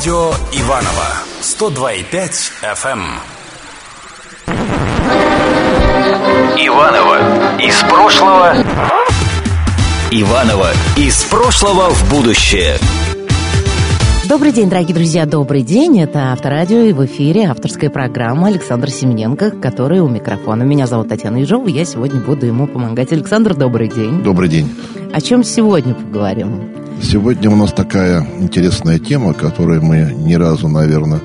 Радио Иваново 102,5 FM. Иваново из прошлого. Иваново из прошлого в будущее. Добрый день, дорогие друзья, добрый день. Это Авторадио и в эфире авторская программа Александр Семененко, который у микрофона. Меня зовут Татьяна Ежова, я сегодня буду ему помогать. Александр, добрый день. Добрый день. О чем сегодня поговорим? Сегодня у нас такая интересная тема, которой мы ни разу, наверное,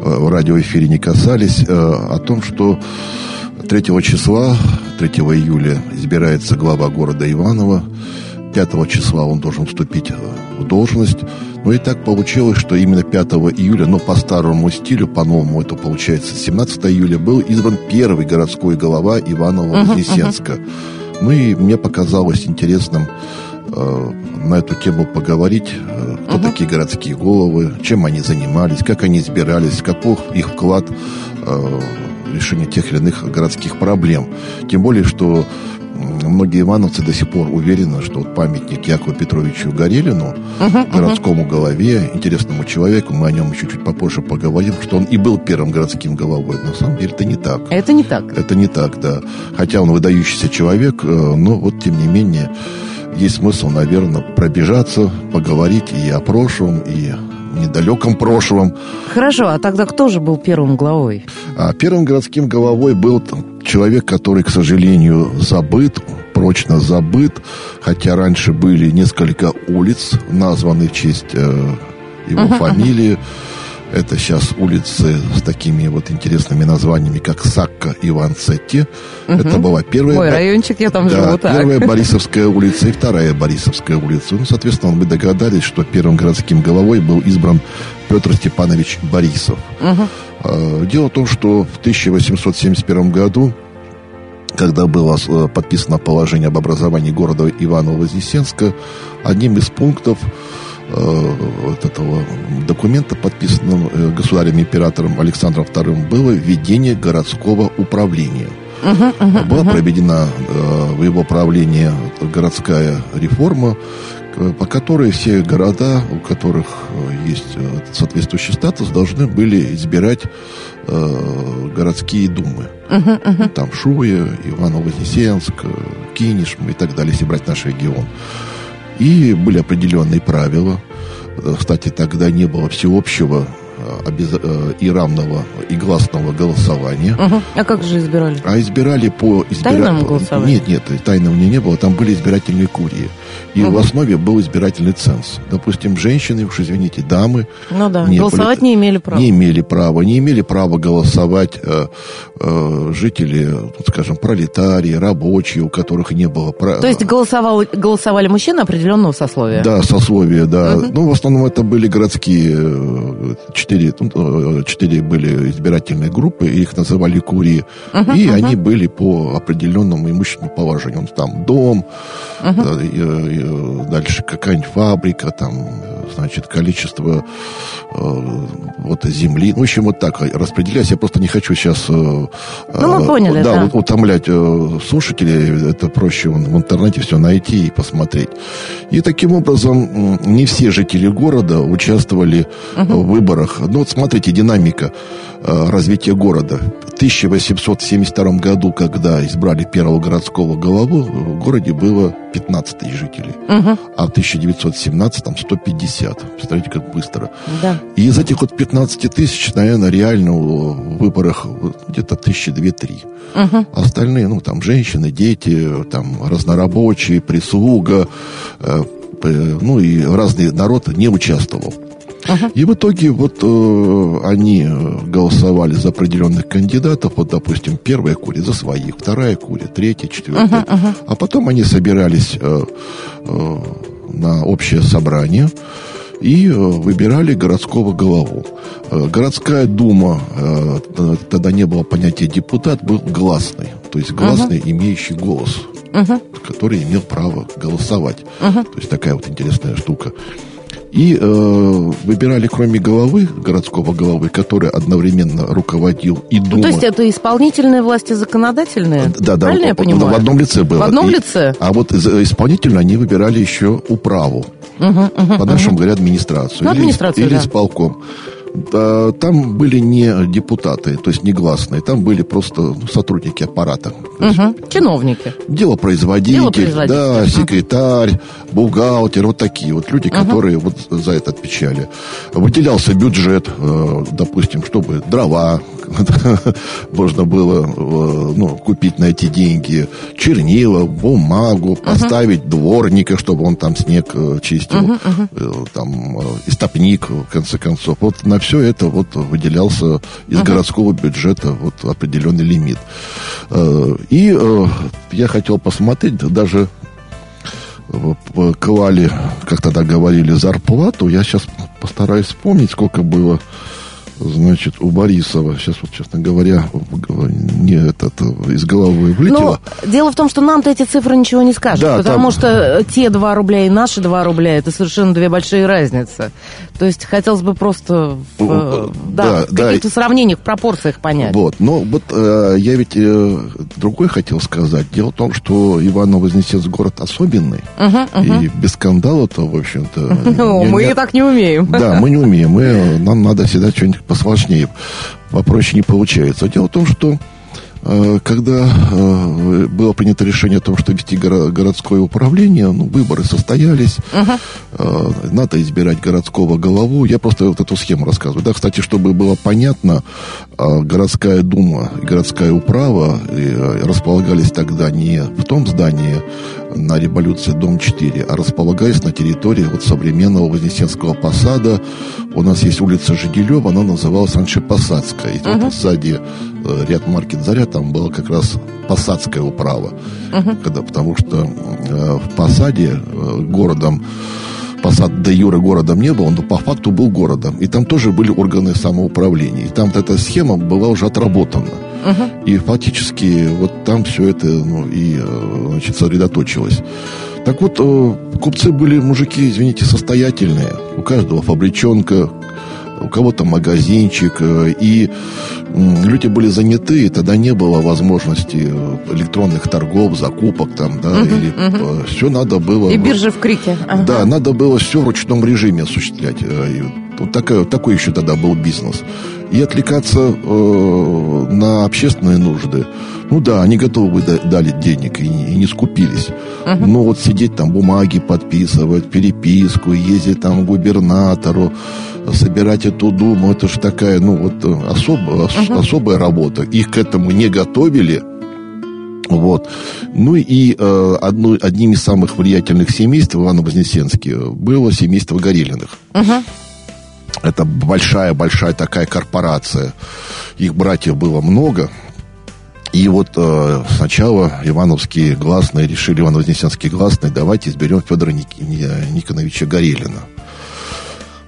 в радиоэфире не касались, э, о том, что 3 числа, 3 июля избирается глава города Иваново, 5 числа он должен вступить э, в должность. Ну и так получилось, что именно 5 июля, но по старому стилю, по-новому это получается 17 июля, был избран первый городской голова Иваново-Вознесенска. Uh-huh, uh-huh. Ну и мне показалось интересным э, на эту тему поговорить, э, кто uh-huh. такие городские головы, чем они занимались, как они избирались, каков их вклад э, в решение тех или иных городских проблем. Тем более, что многие ивановцы до сих пор уверены, что вот памятник Якову Петровичу Горелину, uh-huh, городскому uh-huh. голове, интересному человеку, мы о нем еще чуть попозже поговорим, что он и был первым городским головой. На самом деле это не так. Это не так. Это не так, да. Хотя он выдающийся человек, э, но вот тем не менее есть смысл, наверное, пробежаться, поговорить и о прошлом, и недалеком прошлом. Хорошо, а тогда кто же был первым главой? А первым городским головой был человек, который, к сожалению, забыт, прочно забыт, хотя раньше были несколько улиц, названы в честь э, его uh-huh, фамилии. Это сейчас улицы с такими вот интересными названиями, как Сакка и Ванцетти. Угу. Это была первая... Мой райончик, я там да, живу, так. первая Борисовская улица и вторая Борисовская улица. Ну, соответственно, мы догадались, что первым городским головой был избран Петр Степанович Борисов. Угу. Дело в том, что в 1871 году когда было э, подписано положение об образовании города Иваново-Вознесенска, одним из пунктов Э, вот этого документа, подписанного э, государем-императором Александром II, было введение городского управления. Uh-huh, uh-huh, Была uh-huh. проведена э, в его правлении городская реформа, по которой все города, у которых есть соответствующий статус, должны были избирать э, городские думы. Uh-huh, uh-huh. Там Шуя, Иваново-Вознесенск, Кинешм и так далее, если брать наш регион. И были определенные правила. Э, кстати, тогда не было всеобщего э, э, и равного и гласного голосования. Угу. А как же избирали? А избирали по... Избира... Тайному голосованию? Нет, нет, тайного не было. Там были избирательные курии. И угу. в основе был избирательный ценз. Допустим, женщины, уж извините, дамы... Ну да, не голосовать были, не имели права. Не имели права. Не имели права голосовать э, э, жители, скажем, пролетарии, рабочие, у которых не было права. То есть голосовал, голосовали мужчины определенного сословия? Да, сословия, да. Угу. Ну, в основном это были городские... Э, четыре, ну, э, четыре были избирательные группы, их называли курии. Угу, и угу. они были по определенному имущественному положению. Там дом, угу. Дальше какая-нибудь фабрика, там, значит, количество э, вот земли. Ну, в общем, вот так распределяясь. Я просто не хочу сейчас... Э, ну, мы поняли, да. да. утомлять э, слушателей. Это проще в интернете все найти и посмотреть. И таким образом не все жители города участвовали угу. в выборах. Ну, вот смотрите, динамика э, развития города. В 1872 году, когда избрали первого городского голову, в городе было 15 тысяч жителей. Угу. А в 1917 там 150. Представляете, как быстро. Да. И из этих вот 15 тысяч, наверное, реально в выборах где-то тысячи две-три. Угу. Остальные, ну, там, женщины, дети, там, разнорабочие, прислуга, э, ну, и разный народ не участвовал. Uh-huh. И в итоге вот э, они голосовали за определенных кандидатов, вот, допустим, первая курия за своих, вторая курия, третья, четвертая. Uh-huh, uh-huh. А потом они собирались э, э, на общее собрание и э, выбирали городского главу. Э, городская дума, э, тогда не было понятия депутат, был гласный, то есть гласный, uh-huh. имеющий голос, uh-huh. который имел право голосовать. Uh-huh. То есть такая вот интересная штука. И э, выбирали, кроме головы, городского головы, который одновременно руководил и думал. Ну, то есть это исполнительная власть и законодательная? Да, да. Правильно я понимаю? В одном лице было. В одном и, лице? А вот исполнительно они выбирали еще управу. По-нашему говоря, администрацию. Ну, или- администрацию, или да. исполком. Да, Там были не депутаты, то есть негласные, там были просто сотрудники аппарата. Мгм. Чиновники. Делопроизводитель, Делопроизводитель, да, секретарь, бухгалтер, вот такие вот люди, которые вот за это отвечали. Выделялся бюджет, э, допустим, чтобы дрова можно было э, ну, купить на эти деньги, чернила, бумагу, поставить дворника, чтобы он там снег э, чистил, э, там, э, истопник, в конце концов. Вот на все это вот выделялся из городского бюджета вот определенный лимит. Э, И э, я хотел посмотреть, даже э, клали, как тогда говорили, зарплату. Я сейчас постараюсь вспомнить, сколько было, значит, у Борисова. Сейчас вот, честно говоря, не этот, э, из головы Но вылетело. дело в том, что нам-то эти цифры ничего не скажут, Да, потому там- что э, те 2 рубля и наши 2 рубля это совершенно две большие разницы. То есть хотелось бы просто в, э, Ну, да, да, в да. каких-то сравнениях, пропорциях понять. Вот, но вот э, я ведь э, другой хотел сказать. Дело в том, что Иваново-Вознесенск город особенный, и без скандала-то, в общем-то... Ну, мы так не умеем. Да, мы не умеем. Мы, нам надо всегда что-нибудь посложнее. Попроще не получается. Дело в том, что э, когда э, было принято решение о том, что вести горо- городское управление, ну, выборы состоялись, э, надо избирать городского голову. Я просто вот эту схему рассказываю. Да, кстати, чтобы было понятно, городская дума и городская управа располагались тогда не в том здании на революции дом 4, а располагались на территории вот современного Вознесенского посада. У нас есть улица Жиделева, она называлась раньше Посадская. И вот сзади э, ряд маркет Заря, там была как раз Посадская управа. Когда, потому что э, в Посаде э, городом Посад до Юра городом не был, но по факту был городом. И там тоже были органы самоуправления. И там вот эта схема была уже отработана. И фактически вот там все это ну, и э, значит, сосредоточилось. Так вот, э, купцы были мужики, извините, состоятельные. У каждого фабричонка, у кого-то магазинчик. э, И люди были заняты, и тогда не было возможности э, электронных торгов, закупок там, да, или все надо было... И биржи в крике. Ага. Да, надо было все в ручном режиме осуществлять. Э, Вот такой, такой еще тогда был бизнес. И отвлекаться э, на общественные нужды. Ну да, они готовы бы да- дали денег и, не- и не скупились. Но вот сидеть там, бумаги подписывать, переписку, ездить там к губернатору, собирать эту думу, это же такая, ну вот э, особо- ос- особая работа. Их к этому не готовили. Вот. Ну и э, одно, одним из самых влиятельных семейств в Ивано-Вознесенске было семейство Горелиных. Это большая-большая такая корпорация. Их братьев было много. И вот э, сначала Ивановские гласные решили, Ивано-Вознесенские гласные, давайте изберем Федора Ник- Ни- Никоновича Горелина.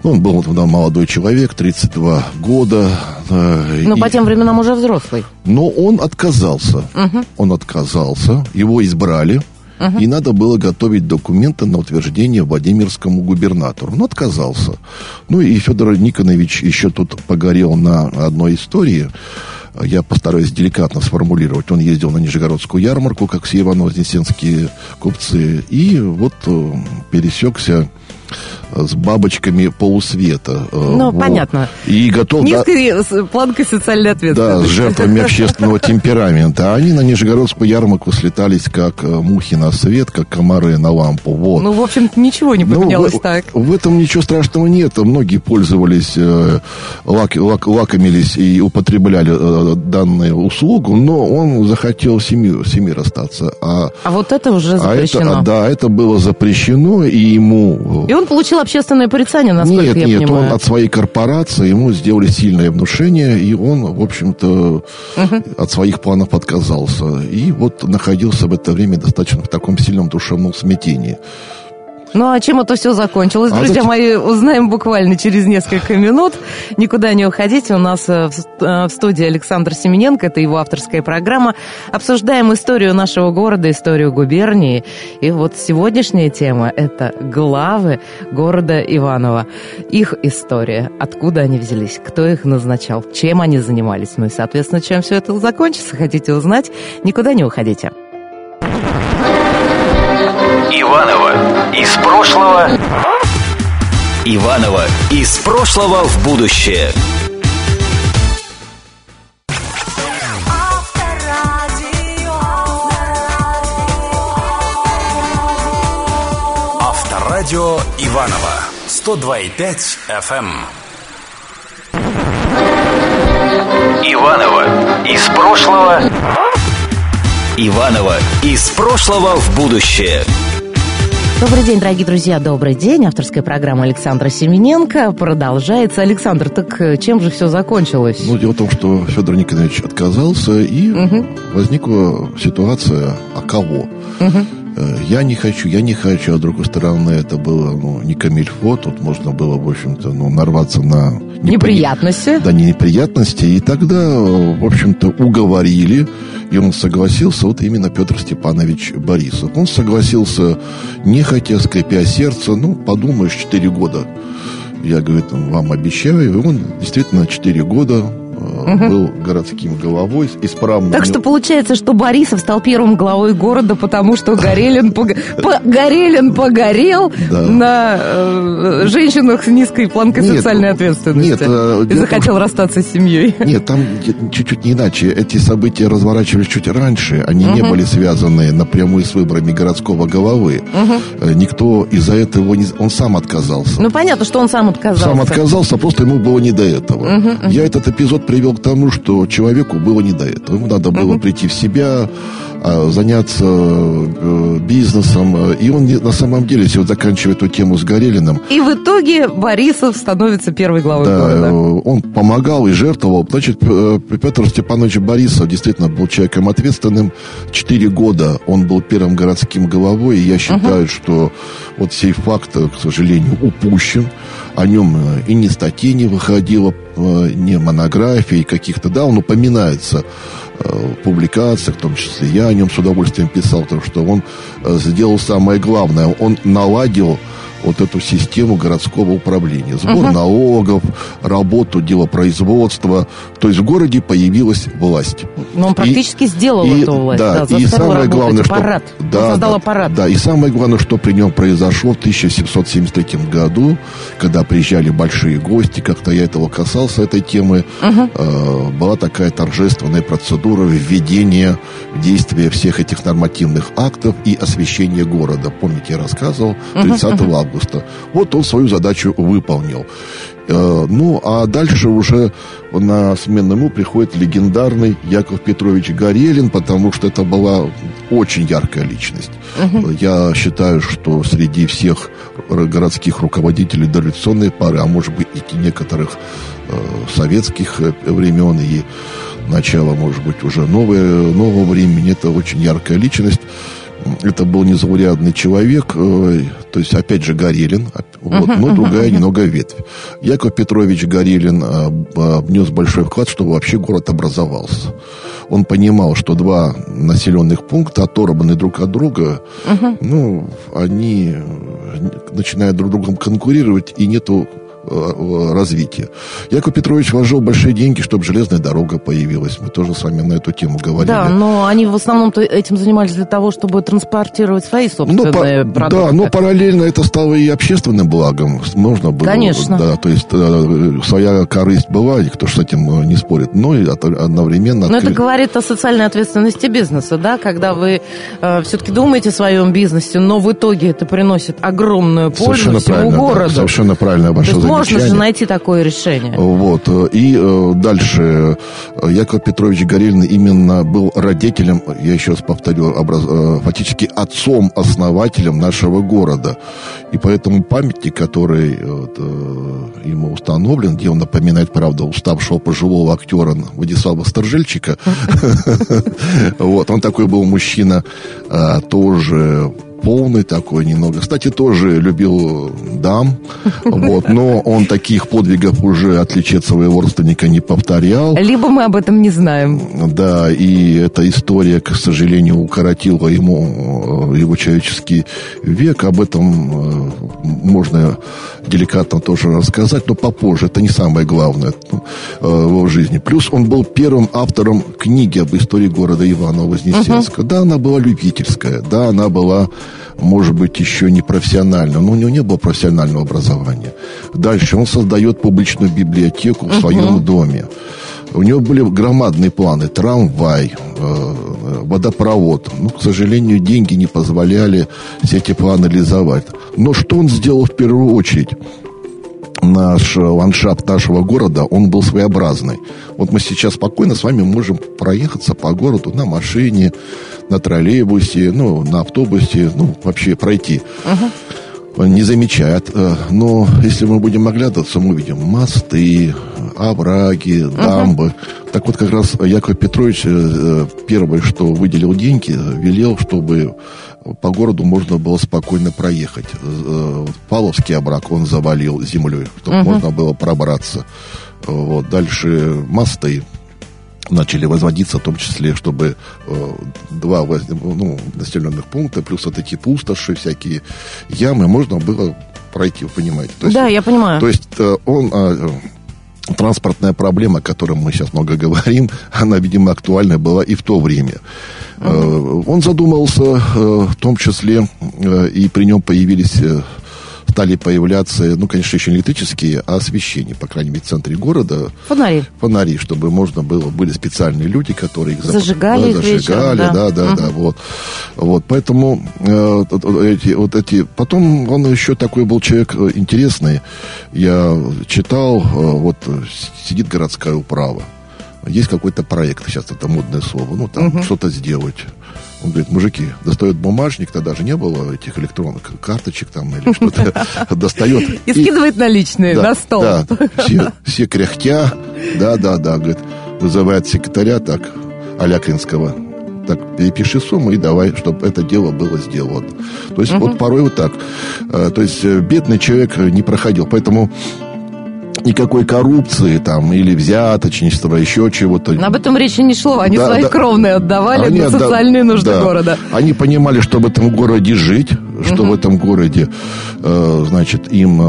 Ну, Он был тогда молодой человек, 32 года. э, Но и- по тем временам уже взрослый. но он отказался. Он отказался, его избрали. И надо было готовить документы на утверждение Владимирскому губернатору. Он отказался. Ну и Федор Никонович еще тут погорел на одной истории. Я постараюсь деликатно сформулировать. Он ездил на Нижегородскую ярмарку, как все ивано-вознесенские купцы. И вот э, пересекся с бабочками полусвета. э, Ну, вот. понятно. И готов... да- Низкой с- планкой социальной да, ответственности. с жертвами общественного темперамента. А они на Нижегородскую ярмарку слетались, как э, мухи на свет, как комары на лампу. Вот. Ну, в общем-то, ничего не Ну, поменялось в, так. в этом ничего страшного нет. Многие пользовались, э, лак- лак- лакомились и употребляли данную услугу, но он захотел с семьей, с семьей расстаться. А, А вот это уже а запрещено. это, да, это было запрещено, и ему... И он получил общественное порицание, насколько Нет, я нет, понимаю. он от своей корпорации, ему сделали сильное внушение, и он, в общем-то, от своих планов отказался. И вот находился в это время достаточно в таком сильном душевном смятении. Ну, а чем это все закончилось? А Друзья зачем? мои, узнаем буквально через несколько минут. Никуда не уходите. У нас э, в э, в студии Александр Семененко. Это его авторская программа. Обсуждаем историю нашего города, историю губернии. И вот сегодняшняя тема – это главы города Иваново. Их история. Откуда они взялись? Кто их назначал? Чем они занимались? Ну и, соответственно, чем все это закончится? Хотите узнать? Никуда не уходите. Иванова из прошлого. Иванова из прошлого в будущее. Авторадио Иванова 102,5 FM. Иванова из прошлого. Иванова из прошлого в будущее. Добрый день, дорогие друзья, добрый день. Авторская программа Александра Семененко продолжается. Александр, так э, чем же все закончилось? Ну, дело в том, что Федор Николаевич отказался, и Мгм. возникла ситуация, а кого? Мгм. Э, Я не хочу, я не хочу, а с другой стороны, это было, ну, не камильфо, тут можно было, в общем-то, ну, нарваться на... Неприятности? Да, не неприятности, и тогда, в общем-то, уговорили, и он согласился, вот именно Петр Степанович Борисов. Он согласился, нехотя, скрипя сердце, ну, подумаешь, 4 года. Я, говорит, вам обещаю, и он действительно 4 года э, был городским головой, исправно... Так что получается, что Борисов стал первым главой города, потому что Горелин, Горелин погорел на э, женщинах с низкой планкой социальной ответственности. э, и захотел расстаться с семьей. Нет, там чуть-чуть не иначе. Эти события разворачивались чуть раньше. Они не были связаны напрямую с выборами городского головы. Никто из-за этого не... Он сам отказался. Ну, понятно, что он сам отказался. Сам отказался, просто ему было не до этого. Я этот эпизод привел к тому, что человеку было не до этого. Ему надо было прийти в себя, а, заняться э, бизнесом. И он на самом деле, если вот заканчивать эту тему с Горелиным, И в итоге Борисов становится первой главой да, города. э, он помогал и жертвовал. Значит, э, Петр Степанович Борисов действительно был человеком ответственным. Четыре года он был первым городским головой, и я считаю, что вот сей факт, к сожалению, упущен. О нем э, и ни статей не выходило, э, ни монографий каких-то, да, он упоминается э, в публикациях, в том числе я о нем с удовольствием писал, потому что он сделал самое главное, он наладил вот эту систему городского управления. Сбор налогов, работу делопроизводства. То есть в городе появилась власть. Но он практически сделал и- эту власть. Да, Да, и самое главное, что... аппарат. Да, он создал да, аппарат. Да, и самое главное, что при нем произошло в 1773 году, когда приезжали большие гости, как-то я этого касался, этой темы, э, была такая торжественная процедура введения в действие всех этих нормативных актов и освещения города. Помните, я рассказывал, 30 августа. Вот он свою задачу выполнил. Э, Ну, а дальше уже на смену ему приходит легендарный Яков Петрович Горелин, потому что это была очень яркая личность. Я считаю, что среди всех городских руководителей дореволюционной пары, а может быть и некоторых э, советских времен и начала, может быть, уже новое, нового времени, это очень яркая личность. Это был незаурядный человек, э, то есть, опять же, Горелин, вот, но другая немного ветвь. Яков Петрович Горелин э, б- внес большой вклад, чтобы вообще город образовался. Он понимал, что два населенных пункта оторваны друг от друга, ну, они э, начинают друг другом конкурировать, и нету развития. Яков Петрович вложил большие деньги, чтобы железная дорога появилась. Мы тоже с вами на эту тему говорили. Да, но они в основном этим занимались для того, чтобы транспортировать свои Ну, собственные по- продукты. да, но параллельно это стало и общественным благом. Можно было. Конечно. Да, то есть э, своя корысть была, никто с этим э, не спорит, но и одновременно... Но это откры- говорит о социальной ответственности бизнеса, да, когда вы все-таки думаете о своем бизнесе, но в итоге это приносит огромную пользу Совершенно всему правильно, да, городу. совершенно правильно ваше есть можно же найти такое решение. Вот. э, И э, дальше Яков Петрович Горелин именно был родителем, я еще раз повторю, образ- э, фактически отцом-основателем нашего города. И поэтому памятник, который вот, ему установлен, где он напоминает, правда, уставшего пожилого актера Владислава Сторжельчика, вот, он такой был мужчина, тоже полный такой немного. Кстати, тоже любил дам, вот, но он таких подвигов уже отличие от своего родственника не повторял. Либо мы об этом не знаем. Да, и эта история, к сожалению, укоротила ему его человеческий век. Об этом можно деликатно тоже рассказать, но попозже. Это не самое главное в его жизни. Плюс он был первым автором книги об истории города Иваново-Вознесенска. Uh-huh. Да, она была любительская, да, она была может быть, еще не профессионально, но у него не было профессионального образования. Дальше он создает публичную библиотеку в своем uh-huh. доме. У него были громадные планы. Трамвай, э, водопровод. Ну, к сожалению, деньги не позволяли все эти планы реализовать. Но что он сделал в первую очередь? наш ландшафт нашего города, он был своеобразный. Вот мы сейчас спокойно с вами можем проехаться по городу на машине, на троллейбусе, ну, на автобусе, ну, вообще пройти. Uh-huh. Не замечает. Э, но если мы будем оглядываться, мы увидим мосты, овраги, дамбы. Uh-huh. Так вот, как раз Яков Петрович э, первое, что выделил деньги, велел, чтобы по городу можно было спокойно проехать. Э, Павловский обрак он завалил землей, чтобы uh-huh. можно было пробраться. Вот. Дальше мосты начали возводиться, в том числе, чтобы э, два ну, населенных пункта, плюс вот эти пустоши, всякие ямы, можно было пройти, вы понимаете. То есть, да, я понимаю. То есть э, он... Э, транспортная проблема, о которой мы сейчас много говорим, она, видимо, актуальна была и в то время. Uh-huh. Он задумался, э, в том числе, э, и при нем появились стали появляться, ну, конечно, еще не электрические, а освещение, по крайней мере, в центре города. Фонари. Фонари, чтобы можно было, были специальные люди, которые их зажигали, да, зажигали, вечером, да, да, да, угу. да, вот. Вот, поэтому э, эти, вот эти, потом он еще такой был человек э, интересный. Я читал, э, вот сидит городская управа, есть какой-то проект, сейчас это модное слово, ну, там угу. что-то сделать он говорит, мужики, достает бумажник, тогда же не было этих электронных карточек там или что-то, достает. И скидывает наличные на стол. Да, все кряхтя, да-да-да, говорит, вызывает секретаря так, Алякинского, так, перепиши сумму и давай, чтобы это дело было сделано. То есть, вот порой вот так. Э, то есть, э, бедный человек не проходил. Поэтому никакой коррупции там или взяточничества, еще чего-то. Об этом речи не шло. Они да, свои да. кровные отдавали Они на социальные отда... нужды да. города. Они понимали, что в этом городе жить, что угу. в этом городе, э, значит, им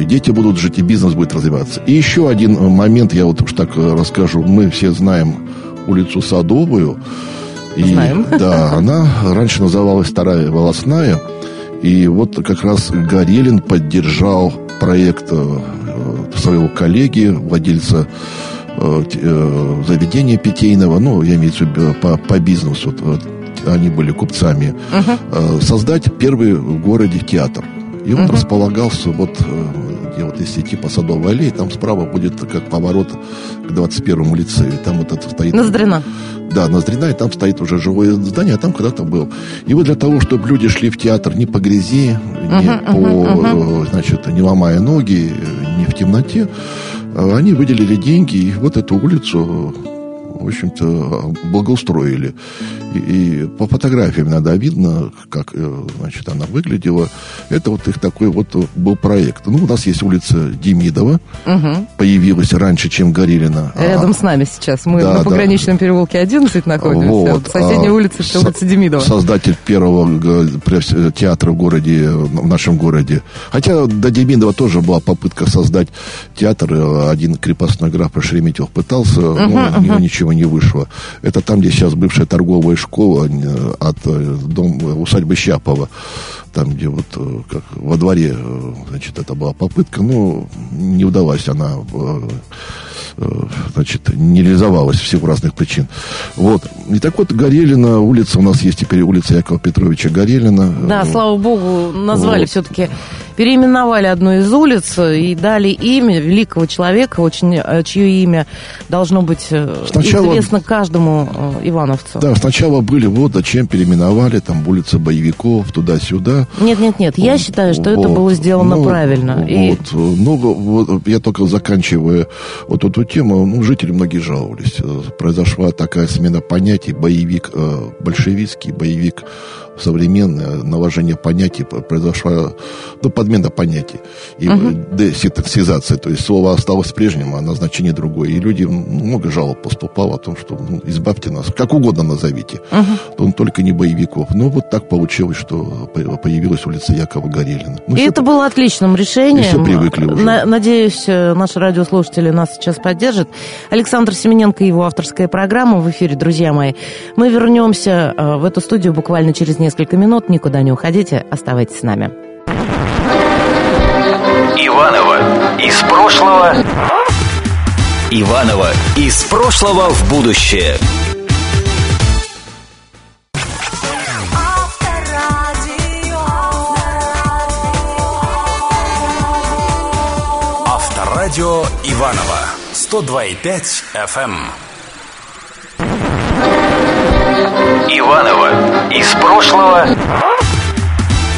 э, дети будут жить, и бизнес будет развиваться. И еще один момент, я вот уж так э, расскажу. Мы все знаем улицу Садовую. И, знаем. Да, она раньше называлась Вторая волосная. И вот как раз Горелин поддержал проект э, своего коллеги, владельца э, э, заведения питейного, ну, я имею в виду по, по бизнесу, они были купцами, uh-huh. создать первый в городе театр. И он uh-huh. располагался вот где вот если идти по Садовой аллее, там справа будет как поворот к 21-му лицею. Там вот это стоит... Ноздрина. Да, Ноздрина, и там стоит уже живое здание, а там когда-то был. И вот для того, чтобы люди шли в театр не по грязи, не uh-huh, по, uh-huh. значит, не ломая ноги, не в темноте, а они выделили деньги, и вот эту улицу в общем-то, благоустроили. И, и по фотографиям иногда видно, как, э, значит, она выглядела. Это вот их такой вот был проект. Ну, у нас есть улица Демидова. Угу. Появилась раньше, чем Горелина. Рядом а, с нами сейчас. Мы да, на пограничном да. переулке 11 находимся. Вот. Соседняя а, улица, это улица Демидова. Создатель первого театра в городе, в нашем городе. Хотя до Демидова тоже была попытка создать театр. Один крепостной граф Шереметьев пытался, угу, но угу. у него ничего не вышло. Это там, где сейчас бывшая торговая школа э, от э, дом, усадьбы Щапова там, где вот э, как во дворе, значит, это была попытка, но не удалась она, значит, не реализовалась в силу разных причин. Вот. И так вот, Горелина, улица у нас есть теперь улица Якова Петровича Горелина. Да, слава богу, назвали вот. все-таки переименовали одну из улиц и дали имя великого человека, очень, э, чье имя должно быть э, сначала, известно каждому э, ивановцу. Да, сначала были, вот зачем переименовали, там улица боевиков, туда-сюда. Нет, нет, нет, я считаю, что вот, это было сделано ну, правильно. Вот, и... ну, вот, я только заканчиваю вот вот эту тему, ну, жители многие жаловались. Э, произошла такая смена понятий, боевик, э, большевистский боевик современное наложение понятий произошла, ну, подмена понятий и угу. десинтаксизация, то есть слово осталось прежним, а назначение другое. И люди, много жалоб поступало о том, что ну, избавьте нас, как угодно назовите, угу. он только не боевиков. Ну, вот так получилось, что появилась улица Якова Горелина. Ну, и это п... было отличным решением. И все привыкли уже. На, надеюсь, э, наши радиослушатели нас сейчас поддержат. Александр Семененко и его авторская программа в эфире, друзья мои. Мы вернемся э, в эту студию буквально через несколько минут. Никуда не уходите, оставайтесь с нами. Иванова из прошлого. Иванова из прошлого в будущее. Авторадио Иванова 102,5 FM. Из прошлого.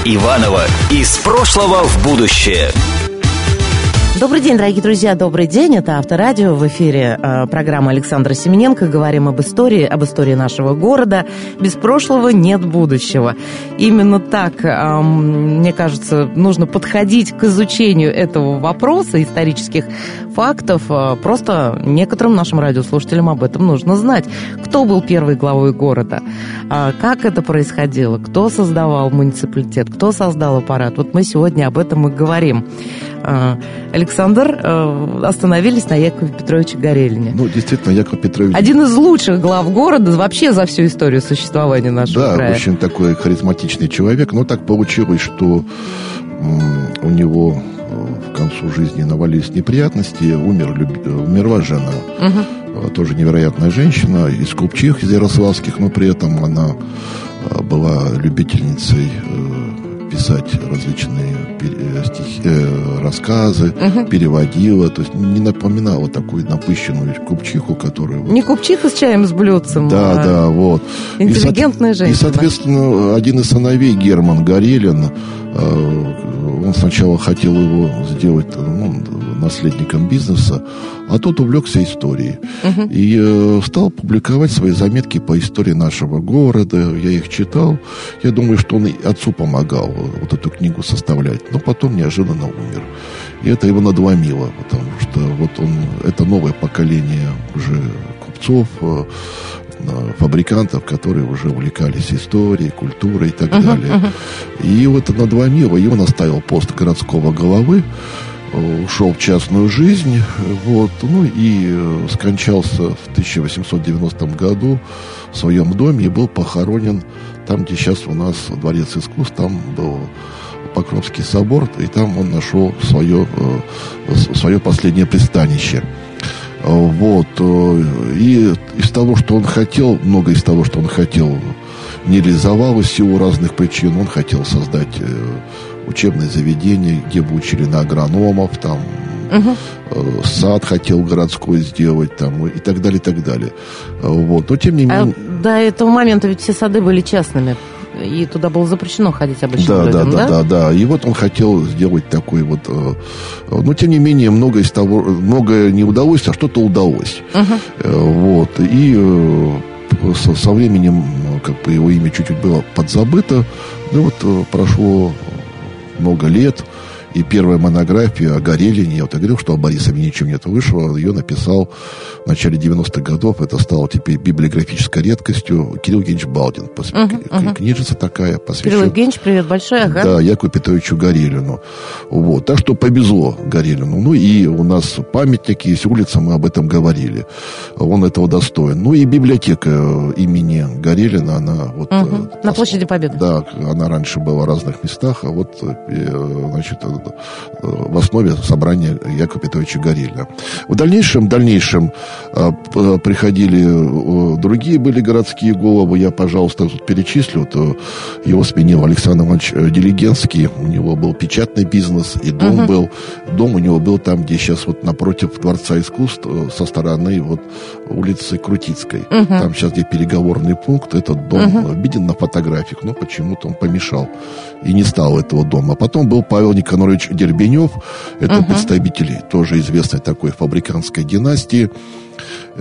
Иванова из прошлого в будущее. Добрый день, дорогие друзья, добрый день. Это Авторадио. В эфире э, программа Александра Семененко. Говорим об истории, об истории нашего города. Без прошлого нет будущего. Именно так, э, мне кажется, нужно подходить к изучению этого вопроса, исторических фактов. Э, просто некоторым нашим радиослушателям об этом нужно знать. Кто был первой главой города? Э, как это происходило? Кто создавал муниципалитет? Кто создал аппарат? Вот мы сегодня об этом и говорим. Э, Александр, остановились на Якове Петровиче Горелине. Ну, действительно, Яков Петрович... Один из лучших глав города вообще за всю историю существования нашего да, края. Да, очень такой харизматичный человек. Но так получилось, что у него концу жизни навалились неприятности, умер, люб... умерла жена. Угу. Тоже невероятная женщина, из Купчих, из Ярославских, но при этом она была любительницей писать различные э, стихи, э, рассказы, угу. переводила, то есть не напоминала такую напыщенную купчиху, которая... Не купчиха с чаем с блюдцем, Да, а да, вот. Интеллигентная и, женщина. И, соответственно, один из сыновей, Герман Горелин, э, он сначала хотел его сделать ну, наследником бизнеса, а тот увлекся историей. Угу. И э, стал публиковать свои заметки по истории нашего города. Я их читал. Я думаю, что он и отцу помогал вот эту книгу составлять. Но потом неожиданно умер. И это его надломило, потому что вот он, это новое поколение уже купцов, э, фабрикантов, которые уже увлекались историей, культурой и так uh-huh, далее. Uh-huh. И вот это надломило, и он оставил пост городского головы, ушел в частную жизнь, вот, ну и э, скончался в 1890 году в своем доме и был похоронен там, где сейчас у нас дворец искусств, там был Покровский собор, и там он нашел свое, э, свое последнее пристанище. Вот. Э, и из того, что он хотел, много из того, что он хотел, не реализовалось в силу разных причин. Он хотел создать учебное заведение, где бы учили на агрономов, там угу. сад хотел городской сделать, там и так далее, и так далее. Вот. Но тем не а менее... А до этого момента ведь все сады были частными. И туда было запрещено ходить обычным да, людям, да? Да, да, да. И вот он хотел сделать такой вот... Э, но, тем не менее, много из того... Многое не удалось, а что-то удалось. Угу. Вот. И со, со временем как бы его имя чуть-чуть было подзабыто. Ну вот прошло много лет. И первая монография о Горелине, я вот я говорил, что о Борисове ничего нет, вышла, ее написал в начале 90-х годов, это стало теперь библиографической редкостью, Кирилл Евгеньевич Балдин. Пос... Uh-huh, uh-huh. Книжица такая, посвящена... Кирилл Евгеньевич, привет большой, ага. Да, Якову Петровичу Горелину. Вот. Так что повезло Горелину. Ну и у нас памятник есть, улица, мы об этом говорили. Он этого достоин. Ну и библиотека имени Горелина, она вот... Uh-huh. На площади Победы. Да, она раньше была в разных местах, а вот, э, значит, в основе собрания Якова Петровича Горелина. В дальнейшем, в дальнейшем а, приходили другие были городские головы. Я, пожалуйста, тут перечислю. То его сменил Александр Иванович э, Делигенский. У него был печатный бизнес, и дом uh-huh. был. Дом у него был там, где сейчас вот напротив Дворца искусств, э, со стороны вот улицы Крутицкой. Uh-huh. Там сейчас где переговорный пункт. Этот дом uh-huh. виден на фотографиях, но почему-то он помешал и не стал этого дома. Потом был Павел Никонор Владимирович Дербенев. Это представитель тоже известной такой фабриканской династии.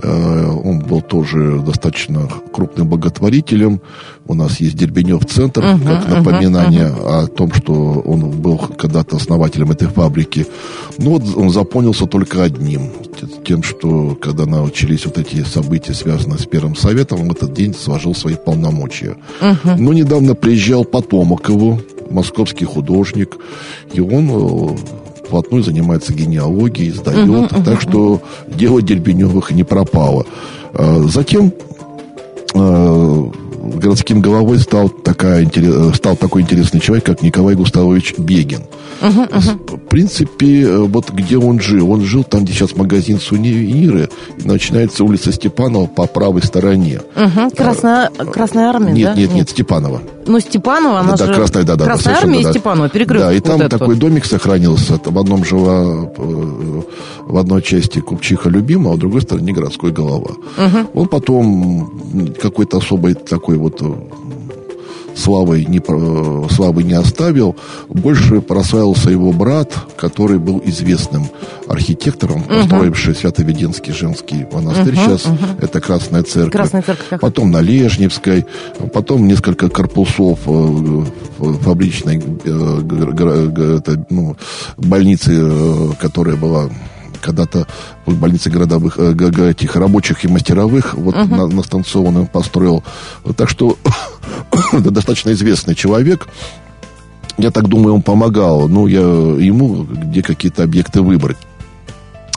Э, он был тоже достаточно крупным благотворителем. У нас есть Дербенев центр, uh как напоминание uh о том, что он был когда-то основателем этой фабрики. Но вот он запомнился только одним. Тем, что когда начались вот эти события, связанные с Первым Советом, он в этот день сложил свои полномочия. uh Но недавно приезжал потомок его, московский художник, и он э, вплотную занимается генеалогией. Uh-huh, uh-huh, так что дело Дербеневых не пропало. А, затем а, городским головой стал, такая, стал такой интересный человек, как Николай Густавович Бегин. Uh-huh, uh-huh. В принципе, э, вот где он жил? Он жил там, где сейчас магазин Сувениры, и начинается улица Степанова по правой стороне. Uh-huh. Красная, а, Красная армия, нет, да? Нет, нет, нет, Степанова. Ну, Степанова, она да, же... Красная, да, да, Красная да, армия да. и Степанова, перекрыт. Да, и там вот такой вот. домик сохранился. В одном жила э, в одной части Купчиха любимая, а в другой стороне городской голова. Угу. Он потом какой-то особый такой вот славой не, славы не оставил. Больше прославился его брат, который был известным архитектором, uh-huh. построивший Свято-Веденский женский монастырь. Uh-huh, Сейчас uh-huh. это Красная Церковь. Красная церковь. Потом на Лежневской, потом несколько корпусов э, фабричной э, это, ну, больницы, э, которая была когда-то в больнице городовых этих рабочих и мастеровых вот uh-huh. на, на станционном построил. Так что это достаточно известный человек. Я так думаю, он помогал. Ну, я ему где какие-то объекты выбрать.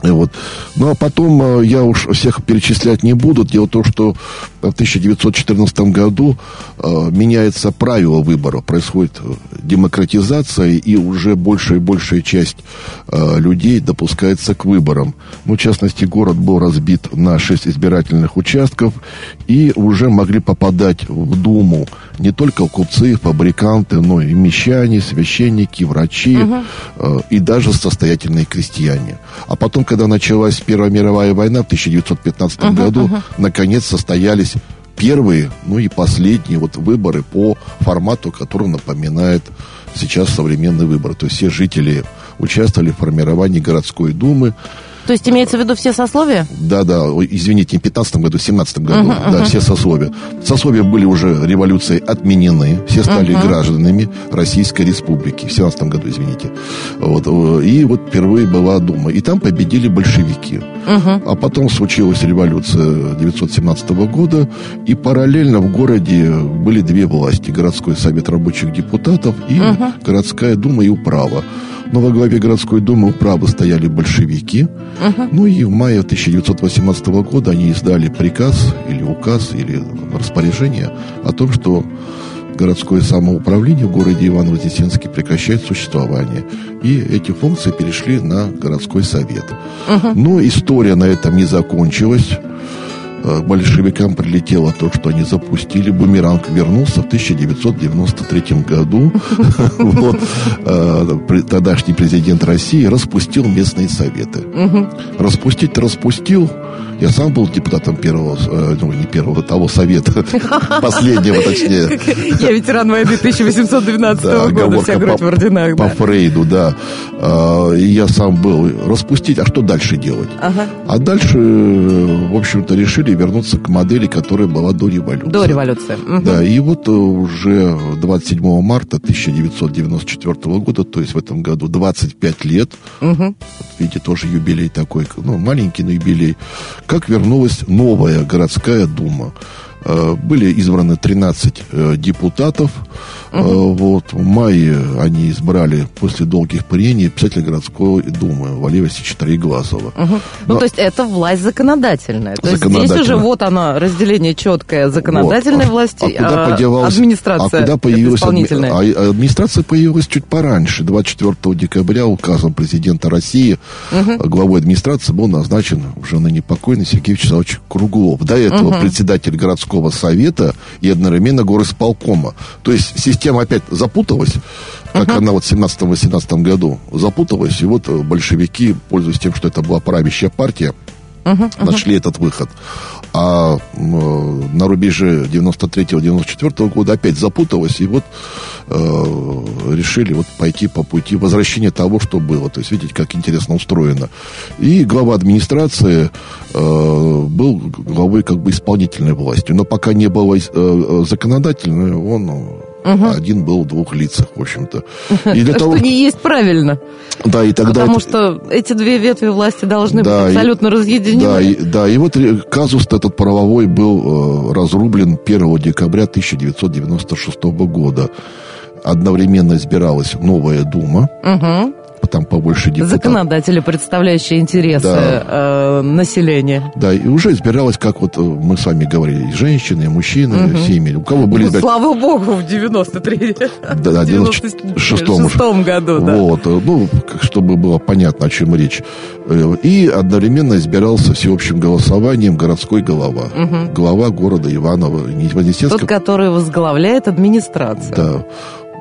Вот. Ну, а потом я уж всех перечислять не буду. Дело в том, что в 1914 году э, меняется правило выбора. Происходит демократизация, и уже большая и большая часть э, людей допускается к выборам. Ну, в частности, город был разбит на 6 избирательных участков, и уже могли попадать в Думу не только купцы, фабриканты, но и мещане, священники, врачи угу. э, и даже состоятельные крестьяне. А потом, когда началась Первая мировая война в 1915 uh-huh, году, uh-huh. наконец состоялись первые, ну и последние вот выборы по формату, который напоминает сейчас современный выбор. То есть все жители участвовали в формировании городской думы. То есть имеется в виду все сословия? Да, да, извините, не в 15 году, в 17 году, uh-huh, да, uh-huh. все сословия. Сословия были уже революцией отменены, все стали uh-huh. гражданами Российской Республики, в 17 году, извините. Вот, и вот впервые была Дума, и там победили большевики. Uh-huh. А потом случилась революция 1917 года, и параллельно в городе были две власти, городской совет рабочих депутатов и uh-huh. городская дума и управа. Но во главе городской думы управы стояли большевики. Uh-huh. Ну и в мае 1918 года они издали приказ или указ или распоряжение о том, что городское самоуправление в городе Иваново-Вознесенске прекращает существование. И эти функции перешли на городской совет. Uh-huh. Но история на этом не закончилась большевикам прилетело то, что они запустили. Бумеранг вернулся в 1993 году. Вот. Тогдашний президент России распустил местные советы. Распустить-то распустил. Я сам был депутатом первого, ну, не первого, того совета, последнего, точнее. Я ветеран войны 1812 года, вся грудь в орденах. По Фрейду, да. Я сам был. Распустить, а что дальше делать? А дальше, в общем-то, решили вернуться к модели, которая была до революции. До революции. Да, и вот уже 27 марта 1994 года, то есть в этом году 25 лет, вот, видите, тоже юбилей такой, ну, маленький, но юбилей, как вернулась новая городская дума. Были избраны 13 депутатов. Угу. Вот, в мае они избрали после долгих прений писателя городской думы Валерия Васильевича Троеглазова. Угу. Ну, Но... то есть это власть законодательная. То есть здесь уже вот оно, разделение четкое законодательной вот. власти, а, куда а подевалась, администрация а куда появилась исполнительная. Адми... А администрация появилась чуть пораньше. 24 декабря указом президента России угу. главой администрации был назначен уже на непокойный Сергей Вячеславович Круглов. До этого угу. председатель городского совета и одновременно горосполкома. То есть система опять запуталась, как uh-huh. она вот в 17-18 году запуталась, и вот большевики, пользуясь тем, что это была правящая партия, нашли этот выход. А э, на рубеже 93-94 года опять запуталось, и вот э, решили вот пойти по пути возвращения того, что было. То есть, видите, как интересно устроено. И глава администрации э, был главой как бы исполнительной власти. Но пока не было э, э законодательной, он Угу. Один был в двух лицах, в общем-то. И для того... Что не есть правильно. Да, и тогда... Потому это... что эти две ветви власти должны да, быть абсолютно и... разъединены. Да и, да, и вот казус этот правовой был э, разрублен 1 декабря 1996 года. Одновременно избиралась новая Дума. Угу там побольше депутатов. Законодатели, представляющие интересы да. э, населения. Да, и уже избиралось, как вот э, мы с вами говорили, и женщины, и мужчины, угу. семьи. У кого были... Ну, слава богу, в 93 да, да, 96 году, да. Вот, э, ну, чтобы было понятно, о чем речь. Э, и одновременно избирался всеобщим голосованием городской голова. Угу. Глава города Иваново. Тот, который возглавляет администрацию. Да.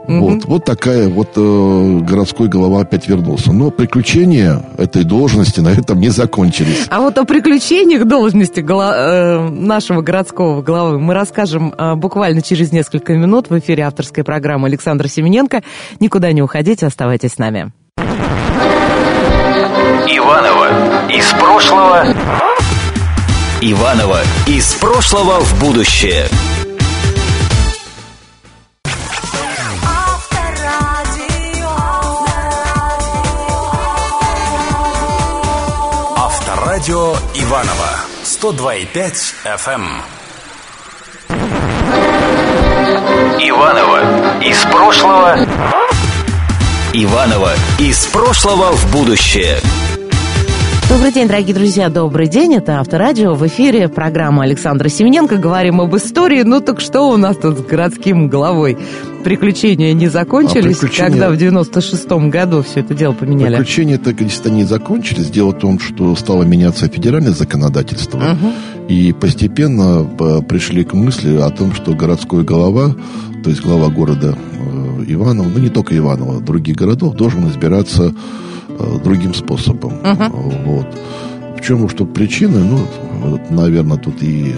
Угу. Вот, вот такая вот э, городской голова опять вернулся. Но приключения этой должности на этом не закончились. А вот о приключениях должности голо, э, нашего городского главы мы расскажем э, буквально через несколько минут в эфире авторской программы Александра Семененко. Никуда не уходите, оставайтесь с нами. Иванова из прошлого. Иванова из прошлого в будущее. Радио Иваново 102,5 FM. Иваново из прошлого. Иваново из прошлого в будущее. Добрый день, дорогие друзья, добрый день. Это Авторадио. В эфире программа Александра Семененко. Говорим об истории. Ну так что у нас тут с городским главой? приключения не закончились, а приключения... когда в 96-м году все это дело поменяли? Приключения так действительно не закончились. Дело в том, что стало меняться федеральное законодательство. Угу. И постепенно э, пришли к мысли о том, что городской голова, то есть глава города э, Иванова, ну не только Иванова, других городов, должен избираться другим способом. Угу. Вот. В чем уж тут причины? Ну, вот, наверное, тут и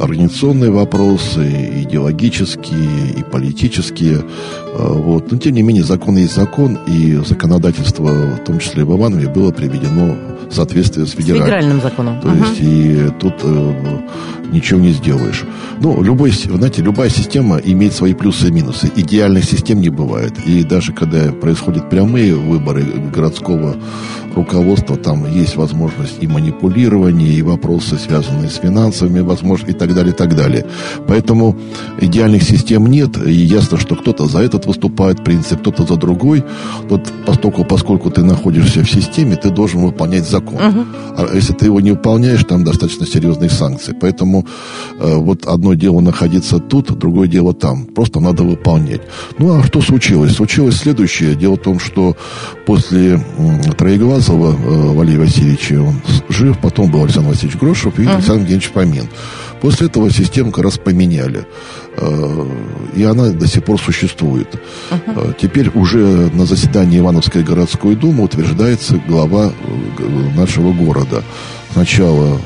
организационные вопросы, идеологические, и политические. Э, вот. Но, тем не менее, закон есть закон, и законодательство, в том числе в Иванове, было приведено в соответствии с федеральным, с федеральным законом. То угу. есть, и тут э, ничего не сделаешь. Ну, любой, знаете, любая система имеет свои плюсы и минусы. Идеальных систем не бывает. И даже когда происходят прямые выборы городского руководства, там есть возможность и манипулирования, и вопросы, связанные с финансами, возможно, и так далее, и так далее. Поэтому идеальных систем нет, и ясно, что кто-то за этот выступает принцип, кто-то за другой. Тут, поскольку, поскольку ты находишься в системе, ты должен выполнять закон. Uh-huh. А если ты его не выполняешь, там достаточно серьезные санкции. Поэтому э, вот одно дело находиться тут, другое дело там. Просто надо выполнять. Ну, а что случилось? Случилось следующее. Дело в том, что после э, Троеглазова э, Валерия Васильевича, он жив, потом был Александр Васильевич Грошев и uh-huh. Александр Евгеньевич Помин. После этого систему как раз поменяли. Э, и она до сих пор существует. Uh-huh. Теперь уже на заседании Ивановской городской думы утверждается глава э, нашего города. Сначала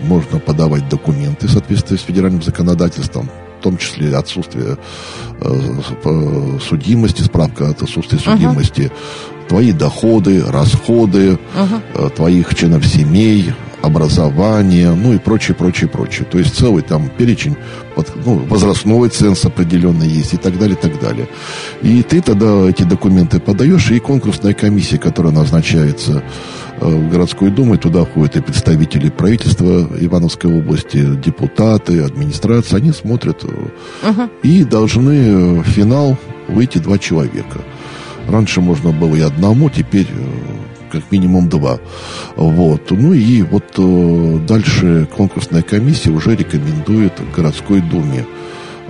можно подавать документы в соответствии с федеральным законодательством, в том числе отсутствие судимости, справка от отсутствия судимости, uh-huh. твои доходы, расходы, uh-huh. твоих членов семей, образование, ну и прочее, прочее, прочее. То есть целый там перечень, ну, возрастной ценз определенный есть и так далее, и так далее. И ты тогда эти документы подаешь, и конкурсная комиссия, которая назначается э, в городской думой, туда входят и представители правительства Ивановской области, депутаты, администрация, они смотрят uh-huh. и должны в финал выйти два человека. Раньше можно было и одному, теперь как минимум два. Вот. Ну и вот э, дальше конкурсная комиссия уже рекомендует городской думе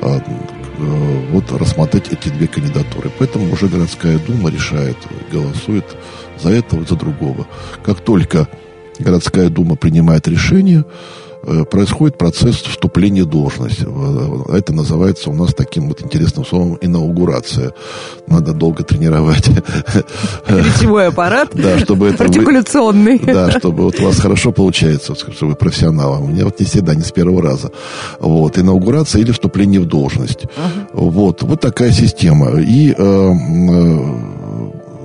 э, э, вот рассмотреть эти две кандидатуры. Поэтому уже городская дума решает, голосует за этого, за другого. Как только городская дума принимает решение, э, происходит процесс вступления в должность. Э, Это называется у нас таким вот интересным словом инаугурация. Надо долго тренировать. Речевой аппарат. Да, чтобы это... вы- Артикуляционный. Да, чтобы вот у вас хорошо получается, вот, что вы профессионал. А У меня вот не всегда, не с первого раза. Вот, инаугурация или вступление в должность. Вот, вот такая система. И э, э,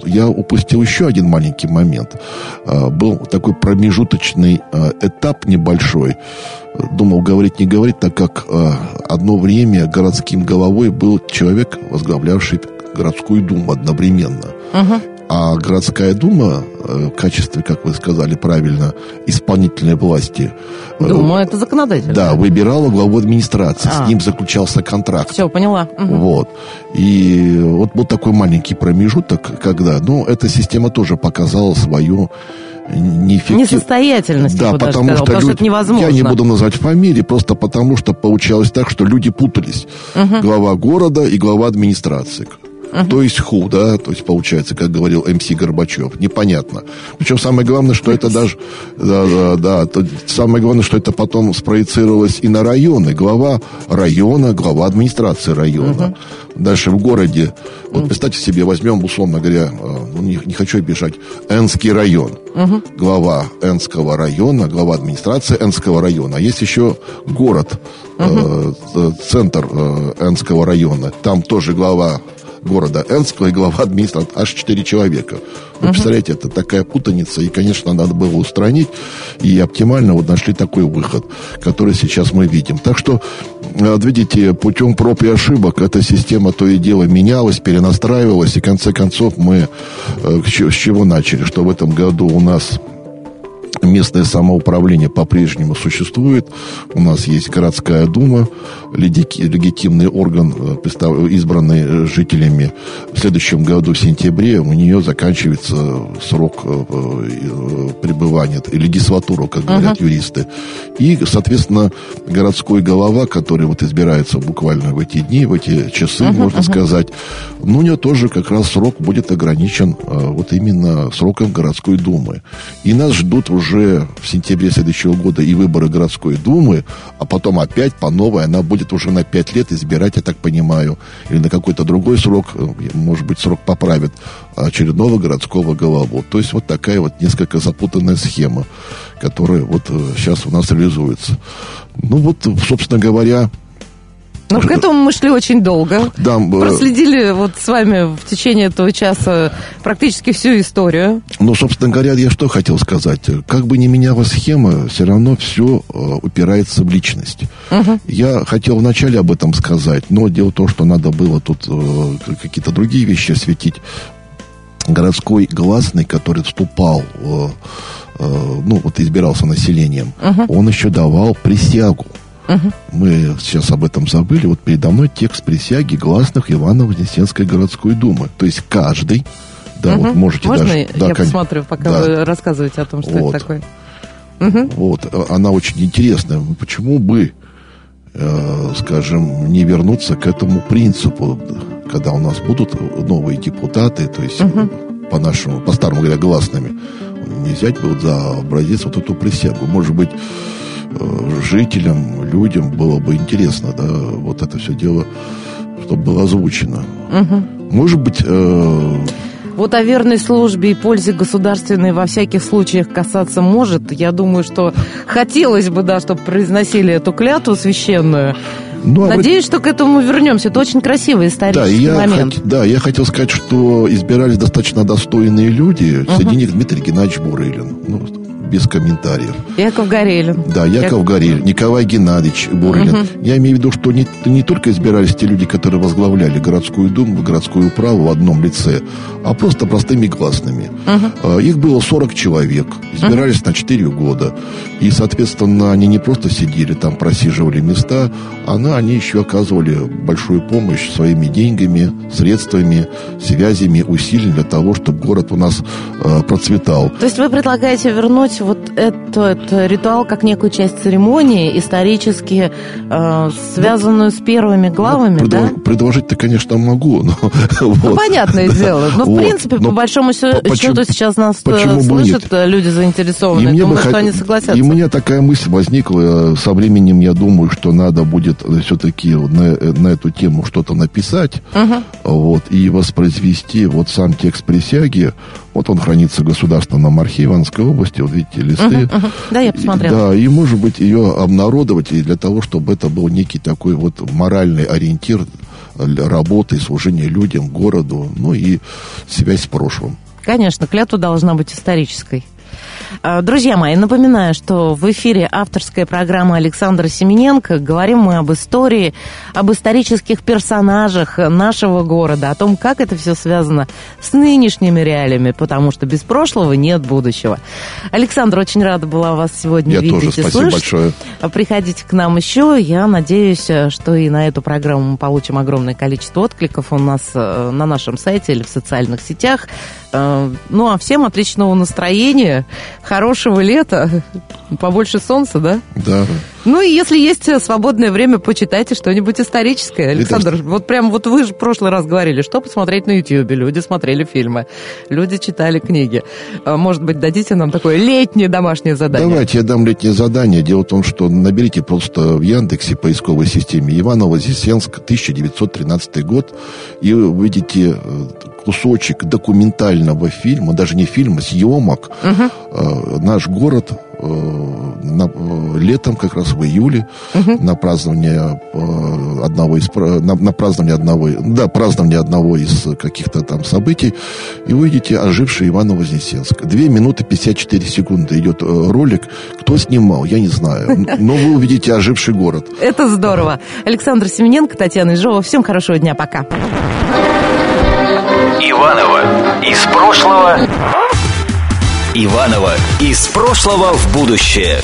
я упустил еще один маленький момент. Э, Был такой промежуточный э, этап небольшой. Думал, говорить, не говорить, так как э, одно время городским головой был человек, возглавлявший городскую думу одновременно. А городская дума э, в качестве, как вы сказали правильно, исполнительной власти э, Думаю, это законодатель. да, выбирала главу администрации, А. с ним заключался контракт. Все, поняла. Мгм. Вот. И вот был такой маленький промежуток, когда, ну, эта система тоже показала свою неэффективность. Несостоятельность, я Да, потому сказала, что, потому что люди- это невозможно. Я не буду называть фамилии, просто потому что получалось так, что люди путались. Глава города и глава администрации. То есть ху, да, то есть получается, как говорил МС Горбачев, непонятно. Причем самое главное, что это даже, да, да, да, то самое главное, что это потом спроецировалось и на районы. Глава района, глава администрации района. Дальше в городе, вот представьте себе, возьмем, условно говоря, э, ну, не, не хочу обижать, Энский район. Глава Энского района, глава администрации Энского района. А есть еще город, э, э, центр э, Энского района. Там тоже глава города Энского и глава администрации. Аж четыре человека. Вы представляете, это такая путаница. И, конечно, надо было устранить. И оптимально вот нашли такой выход, который сейчас мы видим. Так что, э, видите, путем проб и ошибок эта система то и дело менялась, перенастраивалась. И, в конце концов, мы э, с чего- с чего начали? Что в этом году у нас местное самоуправление по-прежнему существует. У нас есть городская дума, легитимный орган, э, избранный э, жителями. В следующем году, в сентябре, у нее заканчивается срок э, пребывания, и легислатуру, как говорят юристы. И, соответственно, городской голова, который вот избирается буквально в эти дни, в эти часы, можно сказать, ну, у нее тоже как раз срок будет ограничен вот именно сроком городской думы. И нас ждут уже в сентябре следующего года и выборы городской думы, а потом опять по новой она будет уже на 5 лет избирать, я так понимаю, или на какой-то другой срок, э, может быть, срок поправит очередного городского голову. То есть вот такая вот несколько запутанная схема, которая вот сейчас у нас реализуется. Ну вот, собственно говоря, Ну, к этому мы шли очень долго. да, э, Проследили вот с вами в течение этого часа практически всю историю. Ну, собственно говоря, я что хотел сказать. Как бы ни менялась схема, все равно все упирается в личность. Я хотел вначале об этом сказать, но дело в том, что надо было тут э, какие-то другие вещи осветить. Городской гласный, который вступал, э, э, ну, вот избирался населением, он еще давал присягу. Мы сейчас об этом забыли. Вот передо мной текст присяги гласных Иваново-Вознесенской городской думы. То есть каждый, да, вот можете Можно даже... я да, кон- посмотрю, пока да. вы рассказываете о том, что Вот. это такое? Вот, э, она очень интересная. Почему бы, э, скажем, не вернуться к этому принципу, когда у нас будут новые депутаты, то есть по нашему, по старому говоря, гласными, не взять вот за образец вот эту присягу. Может быть, жителям, людям было бы интересно, да, вот это все дело, чтобы было озвучено. Может быть, э, Вот о верной службе и пользе государственной во всяких случаях касаться может. Я думаю, что хотелось бы, да, чтобы произносили эту клятву священную. ну, а вы- Надеюсь, что к этому вернемся. Это очень красивый Да, исторический я, момент. хот- да, я хотел сказать, что избирались достаточно достойные люди. Среди них Дмитрий Геннадьевич Бурылин. Ну, без комментариев. Яков Горелин. Да, Яков Горель, Николай Геннадьевич Бурылин. Я имею в виду, что не, не только избирались те люди, которые возглавляли городскую думу, городскую управу в одном лице, а просто простыми гласными. А, Их было 40 человек, избирались на 4 года. И, соответственно, они не просто сидели там, просиживали места, а на- они еще оказывали большую помощь своими деньгами, средствами, связями, усилиями для того, чтобы город у нас э, процветал. То есть вы предлагаете вернуть вот этот ритуал как некую часть церемонии, исторически э, связанную с первыми главами, ну, да? Предложить-то, конечно, могу, но... Ну, вот. понятное дело. Но, Вот. в принципе, Но по большому счету, почему- сейчас нас э, слышат э, люди заинтересованные. Думаю, что хот- они согласятся. И у меня такая мысль возникла. э, Со временем я думаю, что надо будет все-таки на, на эту тему что-то написать. Вот, и воспроизвести вот сам текст присяги. Вот он хранится в Государственном архиве Ивановской области. Вот видите, листы. Мгм. Да, я посмотрела. Да, и, может быть, ее обнародовать, и для того, чтобы это был некий такой вот моральный ориентир работы служения людям, городу, ну и связь с прошлым. Конечно, клятва должна быть исторической. А, Друзья мои, напоминаю, что в эфире авторская программа Александра Семененко. Говорим мы об истории, об исторических персонажах нашего города, о том, как это все связано с нынешними реалиями, потому что без прошлого нет будущего. Александр, очень рада была вас сегодня Я видеть тоже, и спасибо слышать. большое. А Приходите к нам еще. Я надеюсь, что и на эту программу мы получим огромное количество откликов у нас э, на нашем сайте или в социальных сетях. Э, Ну, а всем отличного настроения, хорошего лета, побольше солнца, да? Да. Ну, и если есть свободное время, почитайте что-нибудь историческое. Александр, вот прям вот вы же в прошлый раз говорили, что посмотреть на Ютьюбе. Люди смотрели фильмы, люди читали книги. Э, Может быть, дадите нам такое летнее домашнее задание? Давайте я дам летнее задание. Дело в том, что наберите просто в Яндексе поисковой системе Иваново-Вознесенск, 1913 год, и увидите э, кусочек документального фильма, даже не фильма, съемок. Э, Наш город э, на- э, летом, как раз в июле, на празднование одного из на, на празднование одного, да, празднование одного из каких-то там событий, и увидите оживший Иваново-Вознесенск. Две минуты 54 секунды идет ролик. Кто снимал, я не знаю. Но вы увидите оживший город. Это здорово. Александр Семененко, Татьяна Ижова. Всем хорошего дня. Пока. Иванова из прошлого. Иванова из прошлого в будущее.